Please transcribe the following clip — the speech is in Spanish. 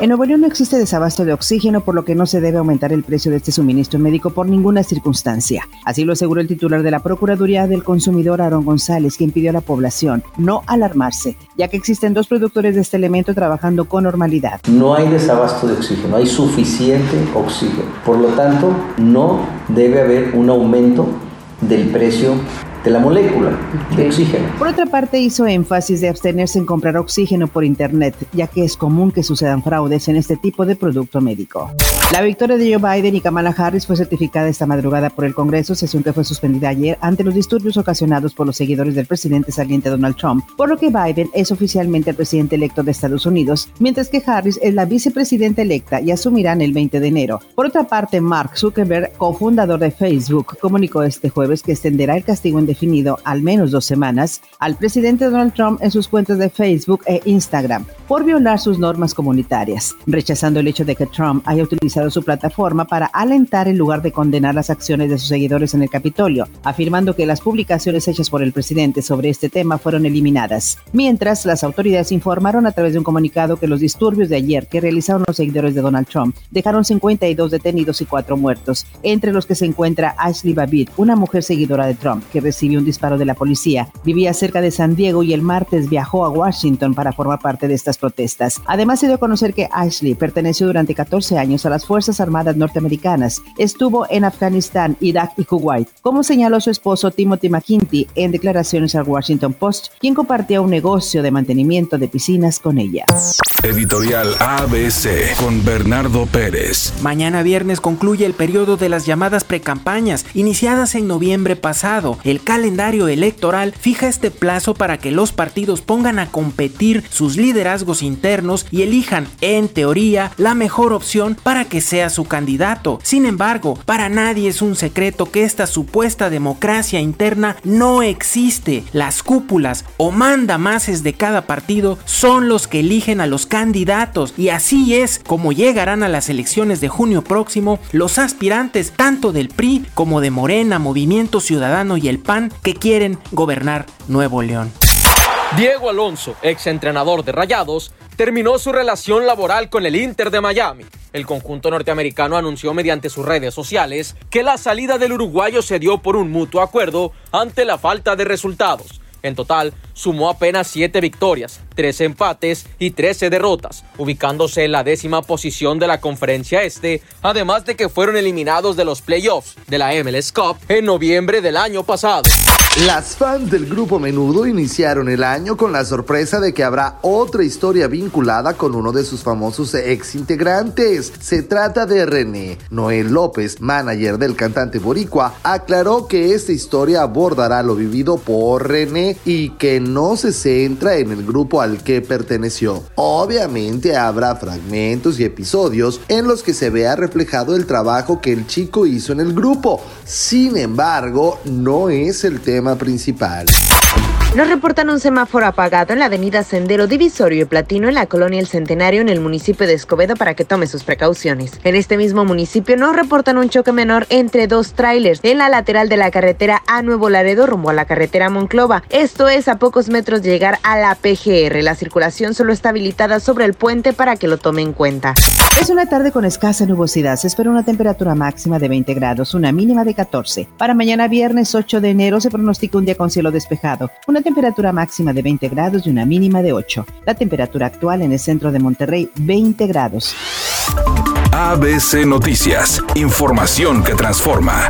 En Nuevo no existe desabasto de oxígeno, por lo que no se debe aumentar el precio de este suministro médico por ninguna circunstancia. Así lo aseguró el titular de la Procuraduría del Consumidor, Aaron González, quien pidió a la población no alarmarse, ya que existen dos productores de este elemento trabajando con normalidad. No hay desabasto de oxígeno, hay suficiente oxígeno. Por lo tanto, no debe haber un aumento del precio de la molécula de oxígeno. Por otra parte, hizo énfasis de abstenerse en comprar oxígeno por Internet, ya que es común que sucedan fraudes en este tipo de producto médico. La victoria de Joe Biden y Kamala Harris fue certificada esta madrugada por el Congreso, sesión que fue suspendida ayer ante los disturbios ocasionados por los seguidores del presidente saliente Donald Trump, por lo que Biden es oficialmente el presidente electo de Estados Unidos, mientras que Harris es la vicepresidenta electa y asumirán el 20 de enero. Por otra parte, Mark Zuckerberg, cofundador de Facebook, comunicó este jueves que extenderá el castigo en definido al menos dos semanas al presidente Donald Trump en sus cuentas de Facebook e Instagram por violar sus normas comunitarias, rechazando el hecho de que Trump haya utilizado su plataforma para alentar en lugar de condenar las acciones de sus seguidores en el Capitolio, afirmando que las publicaciones hechas por el presidente sobre este tema fueron eliminadas. Mientras, las autoridades informaron a través de un comunicado que los disturbios de ayer que realizaron los seguidores de Donald Trump dejaron 52 detenidos y 4 muertos, entre los que se encuentra Ashley Babbitt, una mujer seguidora de Trump que recibió recibió un disparo de la policía. Vivía cerca de San Diego y el martes viajó a Washington para formar parte de estas protestas. Además, se dio a conocer que Ashley perteneció durante 14 años a las Fuerzas Armadas norteamericanas. Estuvo en Afganistán, Irak y Kuwait, como señaló su esposo Timothy McKinty en declaraciones al Washington Post, quien compartía un negocio de mantenimiento de piscinas con ella. Editorial ABC con Bernardo Pérez. Mañana viernes concluye el periodo de las llamadas precampañas, iniciadas en noviembre pasado. El calendario electoral fija este plazo para que los partidos pongan a competir sus liderazgos internos y elijan, en teoría, la mejor opción para que sea su candidato. Sin embargo, para nadie es un secreto que esta supuesta democracia interna no existe. Las cúpulas o mandamases de cada partido son los que eligen a los candidatos y así es como llegarán a las elecciones de junio próximo los aspirantes tanto del PRI como de Morena, Movimiento Ciudadano y el PAN que quieren gobernar Nuevo León. Diego Alonso, ex entrenador de Rayados, terminó su relación laboral con el Inter de Miami. El conjunto norteamericano anunció mediante sus redes sociales que la salida del uruguayo se dio por un mutuo acuerdo ante la falta de resultados. En total, sumó apenas 7 victorias, 13 empates y 13 derrotas, ubicándose en la décima posición de la conferencia este, además de que fueron eliminados de los playoffs de la MLS Cup en noviembre del año pasado. Las fans del grupo Menudo iniciaron el año con la sorpresa de que habrá otra historia vinculada con uno de sus famosos ex integrantes. Se trata de René. Noel López, manager del cantante boricua, aclaró que esta historia abordará lo vivido por René y que no se centra en el grupo al que perteneció. Obviamente habrá fragmentos y episodios en los que se vea reflejado el trabajo que el chico hizo en el grupo. Sin embargo, no es el tema principal. Nos reportan un semáforo apagado en la avenida Sendero Divisorio y Platino en la colonia El Centenario en el municipio de Escobedo para que tome sus precauciones. En este mismo municipio nos reportan un choque menor entre dos trailers en la lateral de la carretera a Nuevo Laredo rumbo a la carretera Monclova. Esto es a pocos metros de llegar a la PGR. La circulación solo está habilitada sobre el puente para que lo tome en cuenta. Es una tarde con escasa nubosidad. Se espera una temperatura máxima de 20 grados, una mínima de 14. Para mañana viernes 8 de enero se pronostica un día con cielo despejado. Temperatura máxima de 20 grados y una mínima de 8. La temperatura actual en el centro de Monterrey, 20 grados. ABC Noticias, información que transforma.